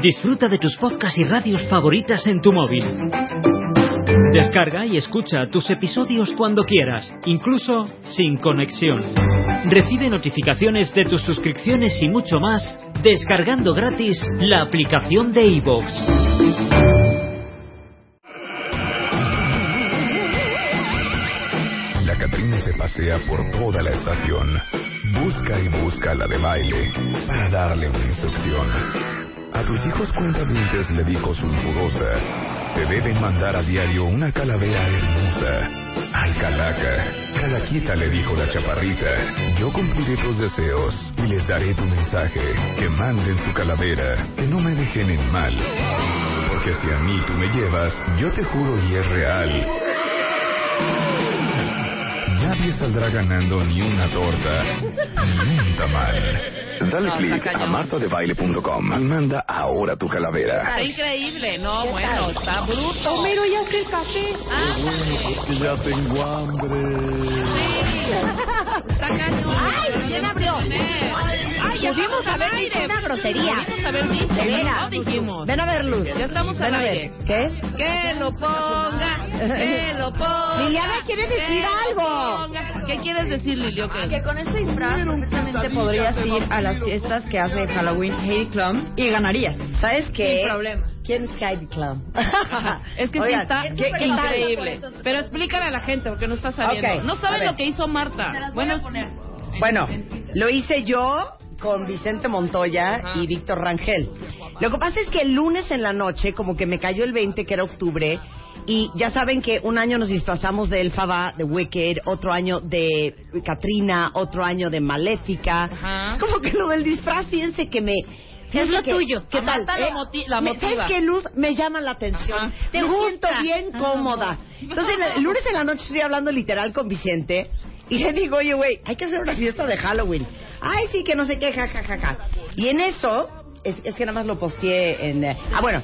Disfruta de tus podcasts y radios favoritas en tu móvil. Descarga y escucha tus episodios cuando quieras, incluso sin conexión. Recibe notificaciones de tus suscripciones y mucho más descargando gratis la aplicación de iVoox. La Catrina se pasea por toda la estación. Busca y busca la de baile para darle una instrucción. A tus hijos cuentavientes le dijo sulfurosa, te deben mandar a diario una calavera hermosa. Ay, calaca, calaquita le dijo la chaparrita, yo cumpliré tus deseos y les daré tu mensaje, que manden su calavera, que no me dejen en mal. Porque si a mí tú me llevas, yo te juro y es real. Nadie saldrá ganando ni una torta, ni un tamal. Dale No, clic está a martadebaile.com y manda ahora tu calavera. Está increíble, no, bueno, está bruto. Homero, ya hace el café. porque ya tengo hambre. Está cañón. Ay, ¿quién abrió? Ay, ya Pudimos haber dicho una grosería. Pudimos haber dicho, De veras. no dijimos. Ven a ver, Luz. Ya estamos Ven al aire. ¿Qué? Que lo ponga, que lo ponga. Liliana quiere decir algo. ponga. ¿Qué quieres decir. Que con este disfraz perfectamente podrías ir a las fiestas que hace Halloween Heidi Klum y ganarías. ¿Sabes qué? Sin problema. ¿Quién es Heidi Klum? Es que sí está ¿qué- qué tal? increíble. Pero explícale a la gente porque no está sabiendo. Ok, no saben lo que hizo Marta. Bueno, Bueno, lo hice yo con Vicente Montoya Ajá. y Víctor Rangel. Lo que pasa es que el lunes en la noche, como que me cayó el 20, que era octubre, y ya saben que un año nos disfrazamos de Elfaba, de Wicked, otro año de Katrina, otro año de Maléfica. Ajá. Es como que lo del disfraz, fíjense que me... Es lo que- tuyo. ¿Qué tal? Eh, la motiva. ¿Sabes qué, Luz? Me llama la atención. Ajá. ¿Te me siento bien Ajá. cómoda. Entonces, el lunes en la noche estoy hablando literal con Vicente y le digo, oye, güey, hay que hacer una fiesta de Halloween. Ay, sí, que no sé qué, ja, ja. Y en eso, es, es que nada más lo posteé en... eh, ah, bueno,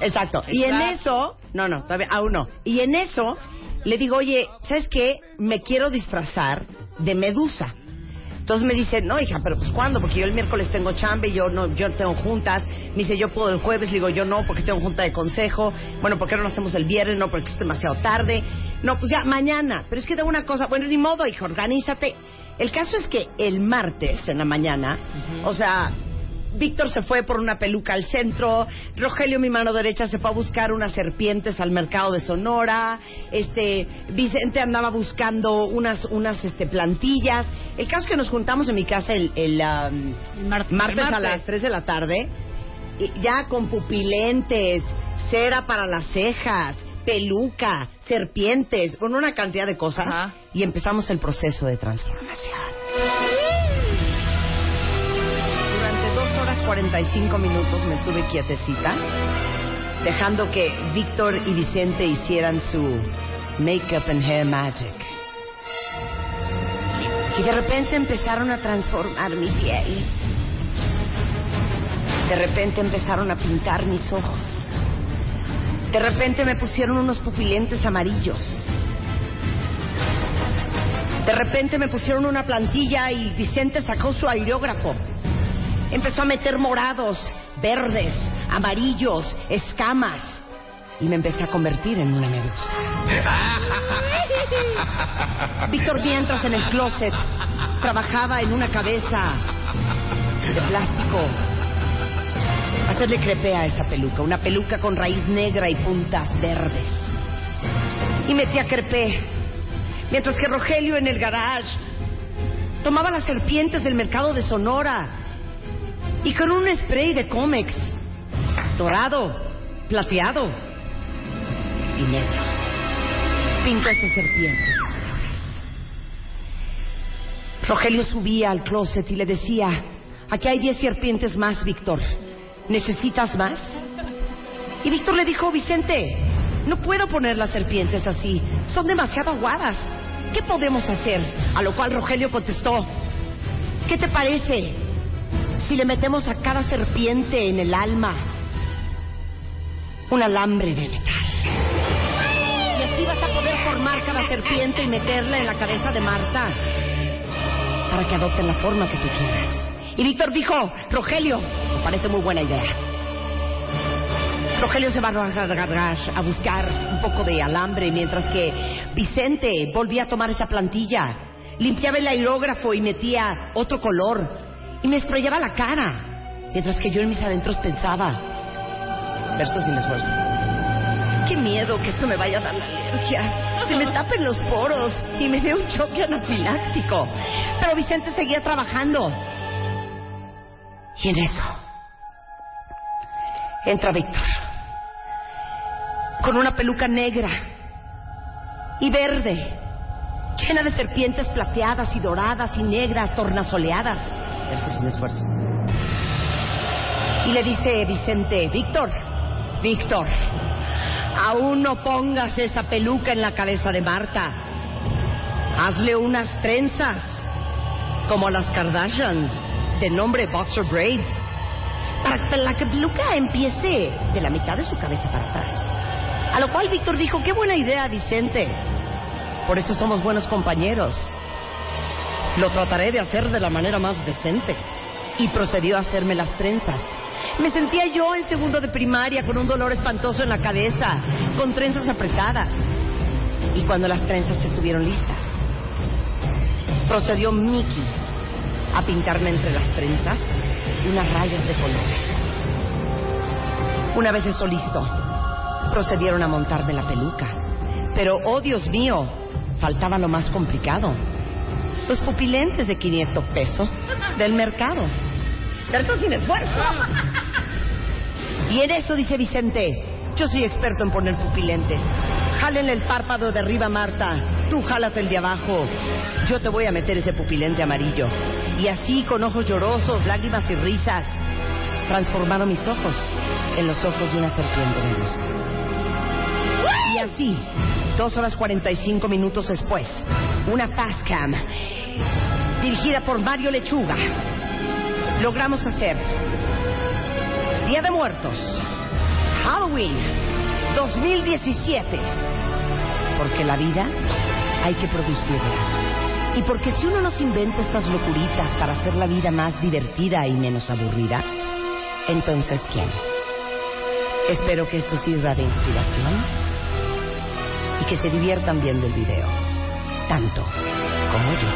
exacto. Y en eso, no, no, todavía, aún no. Y en eso, le digo, oye, ¿sabes qué? Me quiero disfrazar de Medusa. Entonces me dice, no, hija, pero pues ¿cuándo? Porque yo el miércoles tengo chambe, yo no, yo no tengo juntas. Me dice, yo puedo el jueves, le digo, yo no, porque tengo junta de consejo. Bueno, ¿por qué no lo hacemos el viernes? No, porque es demasiado tarde. No, pues ya, mañana. Pero es que tengo una cosa, bueno, ni modo, hija, organízate. El caso es que el martes, en la mañana, o sea, Víctor se fue por una peluca al centro, Rogelio, mi mano derecha, se fue a buscar unas serpientes al mercado de Sonora, este, Vicente andaba buscando unas, unas este, plantillas. El caso es que nos juntamos en mi casa el, el, um, martes, a las 3 de la tarde, y ya con pupilentes, cera para las cejas, peluca, serpientes, con una cantidad de cosas, Ajá. y empezamos el proceso de transformación. 45 minutos me estuve quietecita, dejando que Víctor y Vicente hicieran su makeup and hair magic. Y de repente empezaron a transformar mi piel. De repente empezaron a pintar mis ojos. De repente me pusieron unos pupilentes amarillos. De repente me pusieron una plantilla y Vicente sacó su aerógrafo. Empezó a meter morados, verdes, amarillos, escamas. Y me empecé a convertir en una medusa. Víctor mientras en el closet trabajaba en una cabeza de plástico. Hacerle crepé a esa peluca, una peluca con raíz negra y puntas verdes. Y metía crepé. Mientras que Rogelio en el garage tomaba las serpientes del mercado de Sonora y con un spray de cómex dorado, plateado y negro serpientes. de colores. Rogelio subía al closet y le decía, aquí hay diez serpientes más, Víctor. ¿Necesitas más? Y Víctor le dijo, Vicente, no puedo poner las serpientes así, son demasiado aguadas. ¿Qué podemos hacer? A lo cual Rogelio contestó, ¿qué te parece si le metemos a cada serpiente en el alma un alambre de metal? Y así vas a poder formar cada serpiente y meterla en la cabeza de Marta para que adopten la forma que tú quieras. Y Víctor dijo, Rogelio, me parece muy buena idea. Rogelio se va a buscar un poco de alambre mientras que Vicente volvía a tomar esa plantilla, limpiaba el aerógrafo y metía otro color y me estrellaba la cara, mientras que yo en mis adentros pensaba, verso sin esfuerzo. Qué miedo que esto me vaya a dar la alergia. Se me tapen los poros y me dé un choque anafiláctico. Pero Vicente seguía trabajando. Y en eso entra Víctor con una peluca negra y verde, llena de serpientes plateadas y doradas y negras, tornasoleadas. Esto es un esfuerzo. Y le dice Vicente, Víctor, Víctor, aún no pongas esa peluca en la cabeza de Marta. Hazle unas trenzas, como las Kardashians, de nombre Boxer Braids, para que la peluca empiece de la mitad de su cabeza para atrás. A lo cual Víctor dijo, qué buena idea, Vicente. Por eso somos buenos compañeros. Lo trataré de hacer de la manera más decente. Y procedió a hacerme las trenzas. Me sentía yo en segundo de primaria con un dolor espantoso en la cabeza, con trenzas apretadas. Y cuando las trenzas estuvieron listas, procedió Mickey a pintarme entre las trenzas unas rayas de color. Una vez eso listo, procedieron a montarme la peluca. Pero, oh Dios mío, faltaba lo más complicado. Los pupilentes de 500 pesos del mercado. ¿Cierto? Sin esfuerzo. Y en eso dice Vicente, yo soy experto en poner pupilentes. Jálenle el párpado de arriba, Marta. Tú jalas el de abajo. Yo te voy a meter ese pupilente amarillo. Y así, con ojos llorosos, lágrimas y risas, transformaron mis ojos en los ojos de una serpiente de luz. Y así, dos horas cuarenta y cinco minutos después, una fast cam dirigida por Mario Lechuga, logramos hacer Día de Muertos, Halloween 2017, porque la vida hay que producirla. Y porque si uno nos inventa estas locuritas para hacer la vida más divertida y menos aburrida, entonces ¿quién? Espero que esto sirva de inspiración y que se diviertan viendo el video, tanto como yo.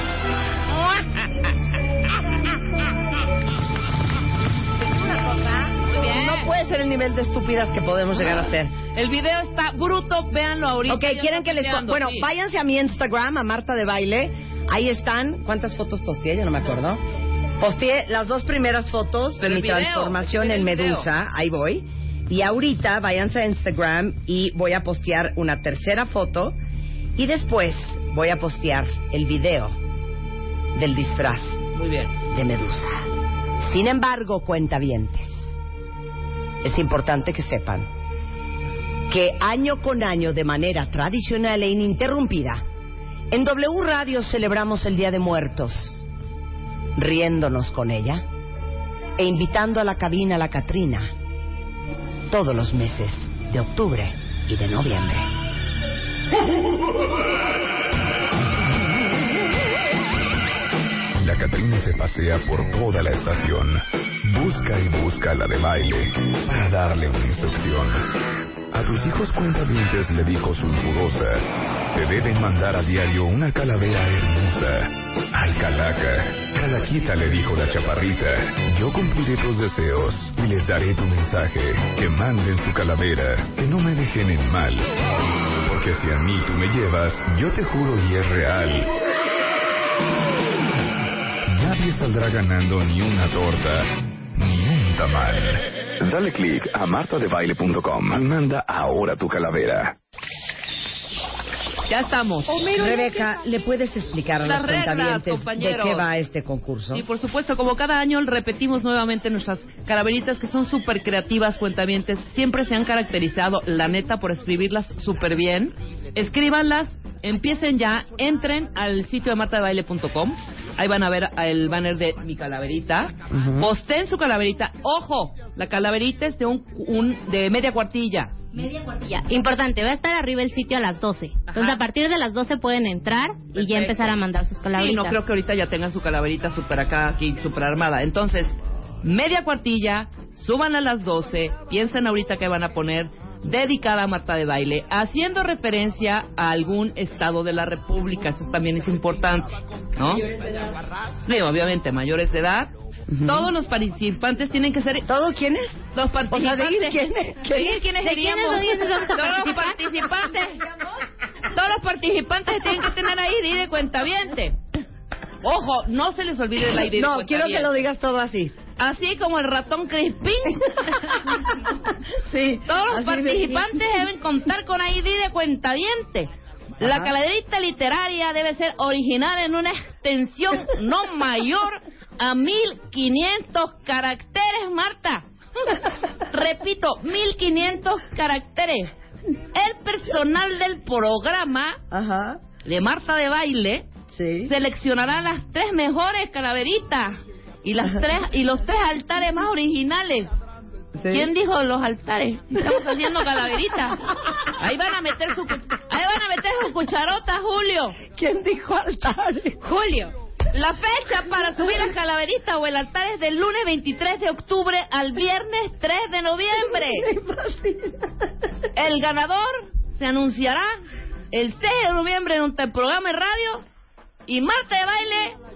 Una cosa. Muy bien. No puede ser el nivel de estúpidas que podemos llegar a ser. El video está bruto, véanlo ahorita. Ok, Yo quieren que les... Bueno, sí. váyanse a mi Instagram, a Marta de Baile. Ahí están. ¿Cuántas fotos posteé? Ya no me acuerdo. Posteé las dos primeras fotos de mi video, transformación en. Medusa. Ahí voy. Y ahorita váyanse a Instagram y voy a postear una tercera foto. Y después voy a postear el video del disfraz Muy bien. de Medusa. Sin embargo, cuentavientes, es importante que sepan que año con año, de manera tradicional e ininterrumpida, en W Radio celebramos el Día de Muertos, riéndonos con ella e invitando a la cabina a la Catrina todos los meses de octubre y de noviembre. La Catrina se pasea por toda la estación. Busca y busca la de baile para darle una instrucción. A tus hijos cuentavientes le dijo sulfurosa, te deben mandar a diario una calavera hermosa. Ay, calaca, calaquita le dijo la chaparrita, yo cumpliré tus deseos y les daré tu mensaje, que manden su calavera, que no me dejen en mal. Porque si a mí tú me llevas, yo te juro y es real, Nadie saldrá ganando ni una torta, ni un tamal. Dale click a martadebaile.com manda ahora tu calavera. Ya estamos. Rebeca, ¿le puedes explicar a Las los reglas, cuentavientes de qué va este concurso? Y por supuesto, como cada año repetimos nuevamente nuestras calaveritas que son súper creativas, cuentamientos. Siempre se han caracterizado, la neta, por escribirlas súper bien. Escríbanlas, empiecen ya, entren al sitio de martadebaile.com. Ahí van a ver el banner de mi calaverita. Posteen su calaverita. ¡Ojo! La calaverita es de, un, un- de media cuartilla. Media cuartilla. Importante, va a estar arriba el sitio a las 12. Entonces, a partir de las 12 pueden entrar y ya empezar a mandar sus Sí, calaveritas. no creo que ahorita ya tengan su calaverita súper acá, aquí, súper armada. Entonces, media cuartilla, suban a las 12, piensen ahorita que van a poner dedicada a Marta de Baile, haciendo referencia a algún estado de la República. Eso también es importante, ¿no? Sí, obviamente, mayores de edad. Todos los participantes tienen que ser... ¿Todo quién es? Los O sea, participantes... quiénes. ¿De ir quiénes ¿De quiénes seríamos? lo dices? ¿Vamos a Todos los participantes. Todos los participantes tienen que tener ahí de de cuentaviente. Ojo, no se les olvide la ID de No, quiero que lo digas todo así. Así como el ratón Crispín. Sí. Todos los participantes deben contar con ID de cuentaviente. La calaverita literaria debe ser original en una extensión no mayor a 1500 caracteres, Marta. Repito, 1500 caracteres. El personal del programa Ajá. de Marta de Baile Sí. seleccionará las tres mejores calaveritas y las tres y los tres altares más originales. Sí. ¿Quién dijo los altares? Estamos haciendo calaveritas. Ahí van a meter su ahí van a meter su cucharota, Julio. ¿Quién dijo altares? Julio. La fecha para subir las calaveritas o el altar es del lunes 23 de octubre al viernes 3 de noviembre. El ganador se anunciará el 6 de noviembre en un programa de radio y Marta de Baile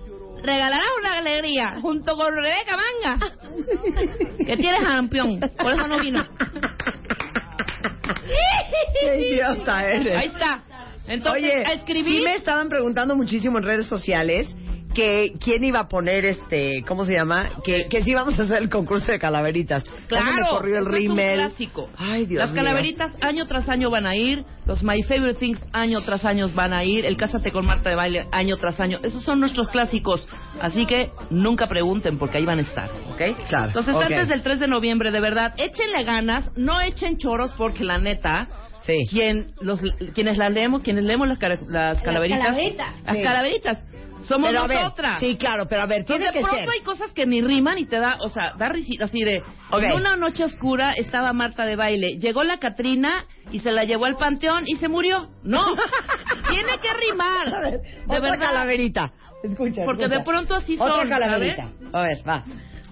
regalará una alegría junto con Rebeca Manga, que tiene jampión, por eso no vino. Qué idiota eres. Ahí está. Entonces, Oye, a escribir. sí me estaban preguntando muchísimo en redes sociales que quién iba a poner este, ¿cómo se llama? Que, que sí íbamos a hacer el concurso de calaveritas. Claro, corrió el es un rímel. clásico. Ay, Dios Las mío. calaveritas año tras año van a ir, los My Favorite Things año tras año van a ir, el Cásate con Marta de Baile año tras año. Esos son nuestros clásicos, así que nunca pregunten porque ahí van a estar, ¿ok? Claro, Entonces ok. antes del 3 de noviembre, de verdad, échenle ganas, no echen choros porque la neta... Sí. Quien, los, quienes las leemos, quienes leemos las, cara- las calaveritas, calaveritas. las Sí. calaveritas, somos Pero a ver, nosotras. sí, claro, pero a ver, Entonces, tiene de que pronto ser. hay cosas que ni riman y te da, o sea, da risita así de. En una noche oscura estaba Marta de baile. Llegó la Catrina y se la llevó al panteón y se murió. No, tiene que rimar. A ver, de otra verdad. calaverita. Escucha, Porque escucha. de pronto así son. Otra calaverita. ¿sabes? A ver, va.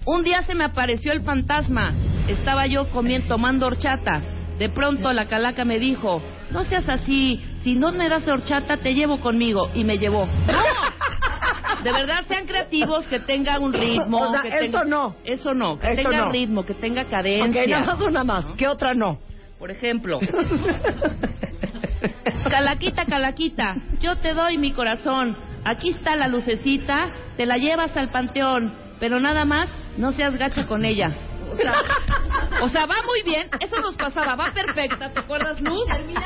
Un día se me apareció el fantasma. Estaba yo comiendo, tomando horchata. De pronto la calaca me dijo, no seas así, si no me das horchata te llevo conmigo. Y me llevó. ¡No! De verdad, sean creativos, que tenga un ritmo. O sea, que eso tenga- no. Eso no, que Eso tenga no. ritmo, que tenga cadencia. Ok, nada más una más. ¿Qué otra no? Por ejemplo, Calaquita, Calaquita, yo te doy mi corazón. Aquí está la lucecita, te la llevas al panteón, pero nada más no seas gacha con ella. O sea, o sea, va muy bien, eso nos pasaba, va perfecta, ¿te acuerdas, Luz?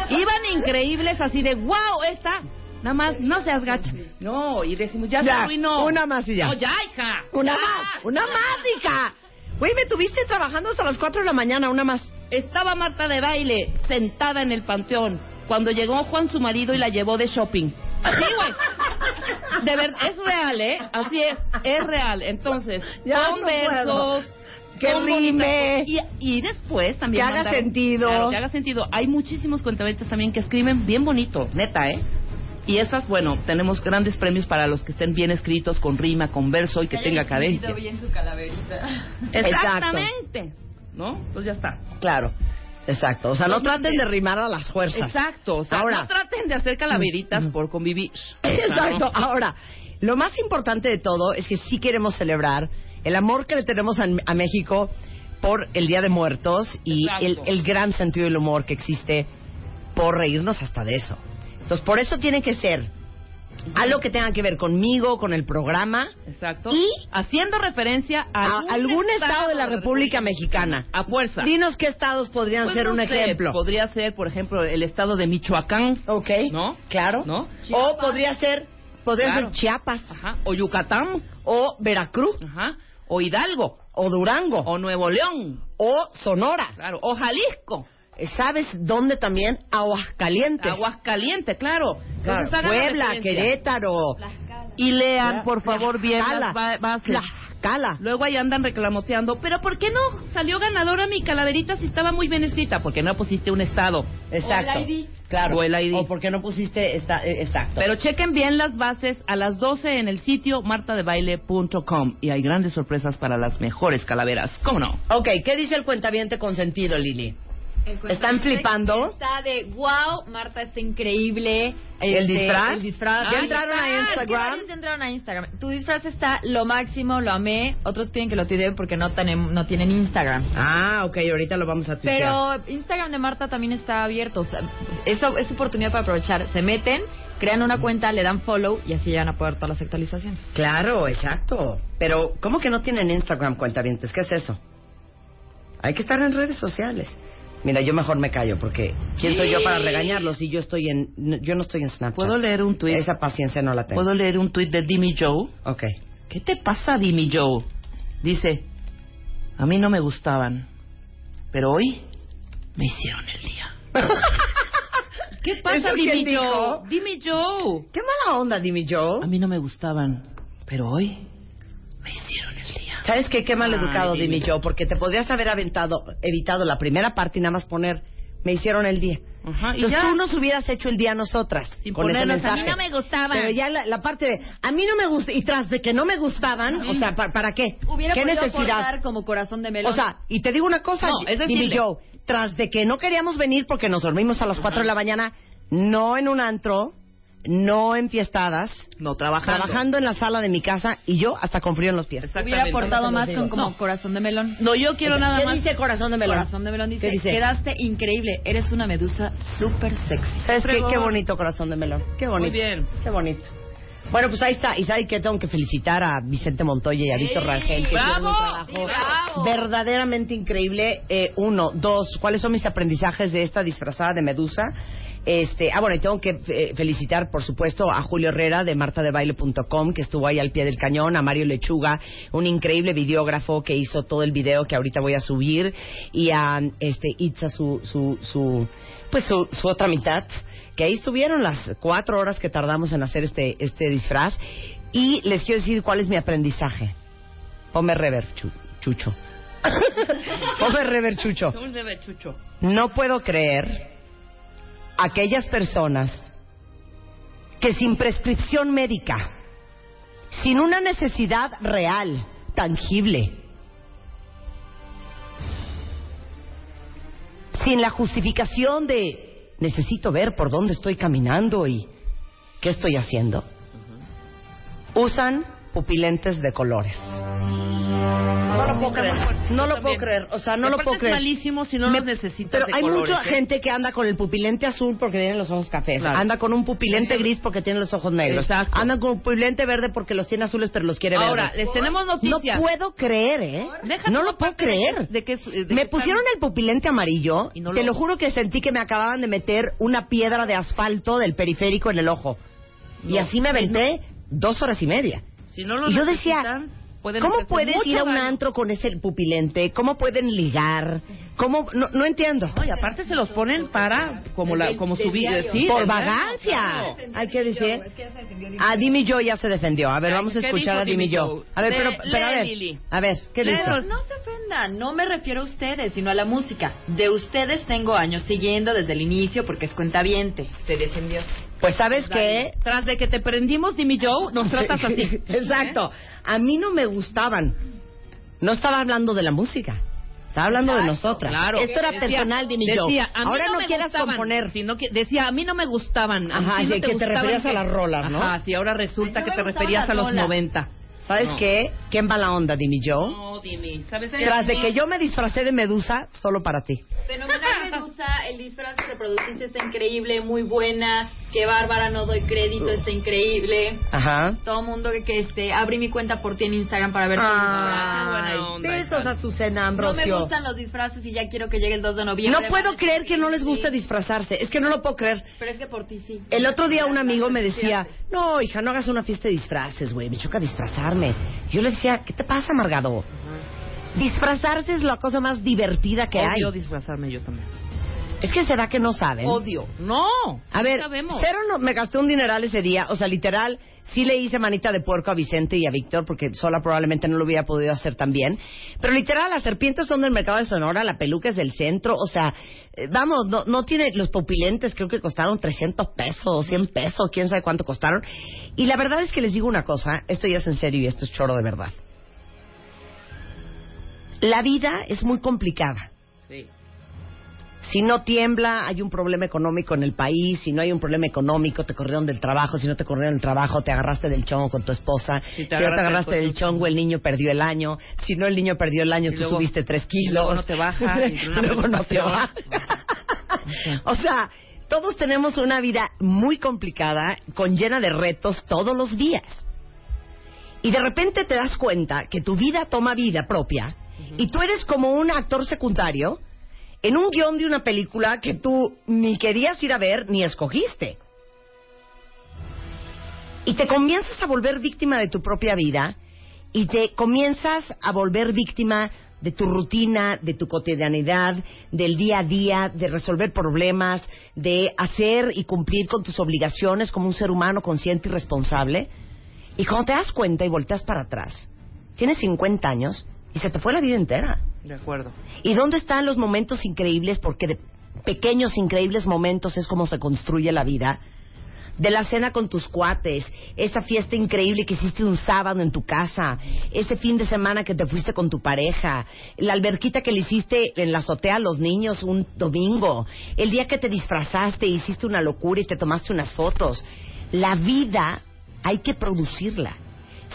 Iban increíbles así de, wow, esta, nada más no seas gacha. No, y decimos, ya, se arruinó. una más y ya. No, ya, hija. Una ya. más, una más, hija. Güey, me tuviste trabajando hasta las 4 de la mañana, una más. Estaba Marta de baile sentada en el panteón cuando llegó Juan su marido y la llevó de shopping. Así, güey. De verdad, es real, ¿eh? Así es, es real. Entonces, Ya con no versos. Que rime. Y, y después también. Que haga mandaron- sentido. Claro, que haga sentido. Hay muchísimos cuentaventas también que escriben bien bonito, neta, ¿eh? Y esas, bueno, tenemos grandes premios para los que estén bien escritos, con rima, con verso y que tenga cadencia. bien su calaverita. Exactamente. ¿No? Pues ya está. Claro. Exacto. O sea, no Los traten mande- de rimar a las fuerzas. Exacto. O sea, Ahora- no traten de hacer calaveritas por convivir. Exacto. Ahora, lo más importante de todo es que sí queremos celebrar el amor que le tenemos a, a México por el Día de Muertos y el, gran sentido del humor que existe por reírnos hasta de eso. Entonces, por eso tiene que ser Algo que tenga que ver conmigo, con el programa. Exacto. Y haciendo referencia a, a algún estado de la República Mexicana. A fuerza. Dinos qué estados podrían Pues ser no un sé, ejemplo. Podría ser, por ejemplo, el estado de Michoacán. Ok. ¿No? Claro. ¿No? O podría ser, podría Claro. ser Chiapas. Ajá. O Yucatán. O Veracruz. Ajá. O Hidalgo. O Durango. O Nuevo León. O Sonora. Claro. O Jalisco. ¿Sabes dónde también? Aguascalientes. Aguascalientes, claro. Claro, Entonces, hagan Puebla. Querétaro. Y lean, por favor, bien las ba- bases. Tlaxcala. Luego ahí andan reclamoteando. ¿Pero por qué no salió ganadora mi calaverita si estaba muy bien escrita? Porque no pusiste un estado. Exacto. O el ID. Claro. O el ID. O porque no pusiste esta, eh, exacto. Pero chequen bien las bases a las 12 en el sitio martadebaile.com y hay grandes sorpresas para las mejores calaveras. ¿Cómo no? Ok, ¿qué dice el cuentaviente consentido, Lili? ¿Están flipando? Está de wow, Marta está increíble. ¿El Este, disfraz? El disfraz. ¿Ya Ay, entraron a Instagram? ¿Qué entraron a Instagram. Tu disfraz está lo máximo, lo amé. Otros piden que lo tuiteen porque no, tenem- no tienen Instagram. Ah, ok, ahorita lo vamos a tuitear. Pero Instagram de Marta también está abierto. O sea, eso es oportunidad para aprovechar. Se meten, crean una cuenta, le dan follow y así ya van a poder todas las actualizaciones. Claro, exacto. Pero, ¿cómo que no tienen Instagram, cuentavientes? ¿Qué es eso? Hay que estar en redes sociales. Mira, yo mejor me callo porque ¿quién soy yo para regañarlos si yo estoy en no- yo no estoy en Snapchat? ¿Puedo leer un tuit? Esa paciencia no la tengo. ¿Puedo leer un tuit de Dimmy Joe? Ok. ¿Qué te pasa, Dimmy Joe? Dice, a mí no me gustaban, pero hoy me hicieron el día. ¿Qué pasa, ¿Eso quién Dimmy dijo? Joe? Dimmy Joe. Qué mala onda, Dimi Joe. A mí no me gustaban, pero hoy me hicieron el día. ¿Sabes qué? Qué mal Ay, educado, Dimi. Dimi Joe, porque te podrías haber aventado, evitado la primera parte y nada más poner, me hicieron el día. Ajá, y Entonces ya. tú nos hubieras hecho el día a nosotras Sin con ese mensaje. "A mí no me gustaban". Pero ya la, la parte de, a mí no me gusta, y tras de que no me gustaban, o sea, ¿para, para qué? Hubiera ¿Qué podido necesidad? como corazón de melón. O sea, y te digo una cosa, No, es decirle. Joe, tras de que no queríamos venir porque nos dormimos a las 4 de la mañana, no en un antro, no en fiestadas, No, trabajando. trabajando en la sala de mi casa y yo hasta con frío en los pies. hubiera aportado más con como No. corazón de melón. No, yo quiero nada ¿Qué más. dice corazón de melón? Corazón de melón dice, ¿Qué dice? quedaste increíble, eres una medusa súper sexy. ¿Sabes qué? Qué bonito corazón de melón. Qué bonito. Muy bien. Qué bonito. Bueno, pues ahí está. Y sabe que tengo que felicitar a Vicente Montoya y a Víctor Rangel. Que hicieron ¡Bravo! un trabajo Sí, bravo. verdaderamente increíble. Eh, uno, dos, ¿cuáles son mis aprendizajes de esta disfrazada de Medusa? Este, ah, bueno, y tengo que eh, felicitar, por supuesto, a Julio Herrera de martadebaile.com, que estuvo ahí al pie del cañón, a Mario Lechuga, un increíble videógrafo que hizo todo el video que ahorita voy a subir, y a este Itza, su, su, su, pues su, su otra mitad, que ahí estuvieron las cuatro horas que tardamos en hacer este, este disfraz. Y les quiero decir cuál es mi aprendizaje. Ponme rever, Chu- Chucho. Ponme rever, Chucho. Un bebé chucho. No puedo creer aquellas personas que sin prescripción médica, sin una necesidad real, tangible, sin la justificación de necesito ver por dónde estoy caminando y qué estoy haciendo, usan pupilentes de colores. No lo puedo creer. No lo puedo creer. O sea, no lo puedo es creer. malísimo si no los necesitas Pero hay mucha ¿eh? gente que anda con el pupilente azul porque tiene los ojos cafés. Anda con un pupilente gris porque tiene los ojos negros. Exacto. Anda con un pupilente verde porque los tiene azules pero los quiere Ahora, verdes. les tenemos No noticias. puedo creer, ¿eh? No lo puedo creer. es- me pusieron el pupilente amarillo. No te lo- lo juro que sentí que me acababan de meter una piedra de asfalto del periférico en el ojo. y No, así me aventé dos horas y media. Si no lo Y yo decía, pueden ¿cómo puedes mucho ir a un daño. antro con ese pupilente? ¿Cómo pueden ligar? ¿Cómo? No, no entiendo. No, y aparte se los ponen para como la como su vida, sí, Por vagancia. Hay que decir. Que se defendió Dimi. A Dimi Joe ya se defendió. A ver, vamos a ¿qué escuchar a Dimi Joe. A ver, pero, pero a ver. Lili. A ver, ¿qué? Pero no se ofendan, no me refiero a ustedes, sino a la música. De ustedes tengo años siguiendo desde el inicio porque es cuentaviente. Se defendió. Pues sabes qué? Tras de que te prendimos, Dimi Joe, nos tratas así. Exacto. A mí no me gustaban. No estaba hablando de la música. Estaba hablando de nosotras. Claro. Esto era Decía- personal, decía, a mí Ahora no, me quieras gustaban, componer. sino que decía, a mí no me gustaban. a Ajá, ti no y que te gustaban referías a las rolas, ¿no? Ajá, sí, ahora resulta que no te referías a los rolas. 90. ¿Sabes No. qué? ¿Quién va la onda, Dimi Joe? No, Dimi, ¿sabes qué? Tras de que yo me disfracé de medusa solo para ti. Fenomenalmente Medusa, el disfraz que reproduciste está increíble, muy buena. Qué bárbara, no doy crédito, está increíble. Ajá. Todo mundo que, que este, abrí mi cuenta por ti en Instagram para ver tus buena onda, besos a No Ambrosio. me gustan los disfraces y ya quiero que llegue el 2 de noviembre. No puedo creer que no les increíbles. guste disfrazarse. Es que no lo puedo creer. Pero es que por ti sí. El otro día un amigo me decía, no, hija, no hagas una fiesta de disfraces, güey, me choca disfrazarme. Yo le decía, ¿qué te pasa, Margado? Disfrazarse es la cosa más divertida que Odio hay. disfrazarme yo también. Es que será que no saben. Odio. No. A ver, sabemos. cero no, me gasté un dineral ese día, o sea, literal, sí le hice manita de puerco a Vicente y a Víctor, porque sola probablemente no lo hubiera podido hacer tan bien. Pero literal, las serpientes son del mercado de Sonora, la peluca es del centro, o sea, eh, vamos, no, no tiene, los pupilentes creo que costaron 300 pesos, 100 pesos, quién sabe cuánto costaron. Y la verdad es que les digo una cosa, esto ya es en serio y esto es choro de verdad. La vida es muy complicada. Si no tiembla, hay un problema económico en el país. Si no hay un problema económico, te corrieron del trabajo. Si no te corrieron del trabajo, te agarraste del chongo con tu esposa. Si Si, te no te agarraste del chongo, el niño perdió el año. Si no, el niño perdió el año, Y tú luego- subiste tres y kilos. luego no te baja, luego no te baja. o sea, todos tenemos una vida muy complicada, con llena de retos todos los días. Y de repente te das cuenta que tu vida toma vida propia y tú eres como un actor secundario en un guion de una película que tú ni querías ir a ver ni escogiste. Y te comienzas a volver víctima de tu propia vida y te comienzas a volver víctima de tu rutina, de tu cotidianidad, del día a día, de resolver problemas, de hacer y cumplir con tus obligaciones como un ser humano consciente y responsable. Y cuando te das cuenta y volteas para atrás, tienes 50 años y se te fue la vida entera. De acuerdo. ¿Y dónde están los momentos increíbles? Porque de pequeños increíbles momentos es como se construye la vida. De la cena con tus cuates, esa fiesta increíble que hiciste un sábado en tu casa, ese fin de semana que te fuiste con tu pareja, la alberquita que le hiciste en la azotea a los niños un domingo, el día que te disfrazaste, hiciste una locura y te tomaste unas fotos. La vida hay que producirla.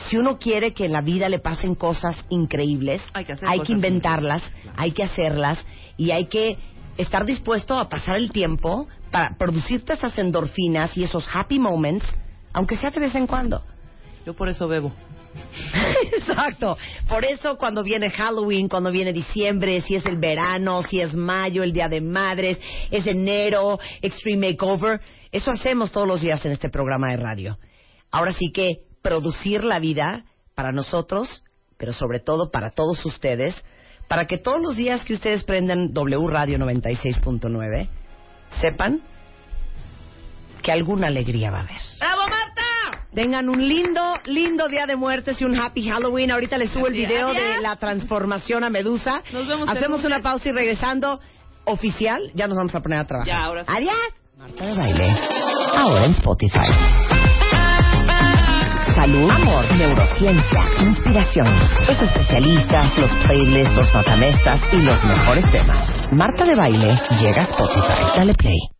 Si uno quiere que en la vida le pasen cosas increíbles, Hay que hacer hay que inventarlas, hay que hacerlas y hay que estar dispuesto a pasar el tiempo para producirte esas endorfinas y esos happy moments, aunque sea de vez en cuando. Yo por eso bebo. Exacto. Por eso cuando viene Halloween, cuando viene diciembre, si es el verano, si es mayo, el Día de Madres, es enero, Extreme Makeover, eso hacemos todos los días en este programa de radio. Ahora sí que producir la vida para nosotros, pero sobre todo para todos ustedes, para que todos los días que ustedes prendan W Radio 96.9, sepan que alguna alegría va a haber. ¡Bravo, Marta! Tengan un lindo, lindo día de muertes y un happy Halloween. Ahorita les subo el video de la transformación a Medusa. Nos vemos el Hacemos una pausa y regresando, oficial, ya nos vamos a poner a trabajar. Ya, ahora sí. Adiós. Marta de baile. Ahora en Spotify. Salud, amor, neurociencia, inspiración, los especialistas, los playlists, los notamestas y los mejores temas. Marta de baile llega a Spotify. Dale play.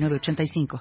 906985.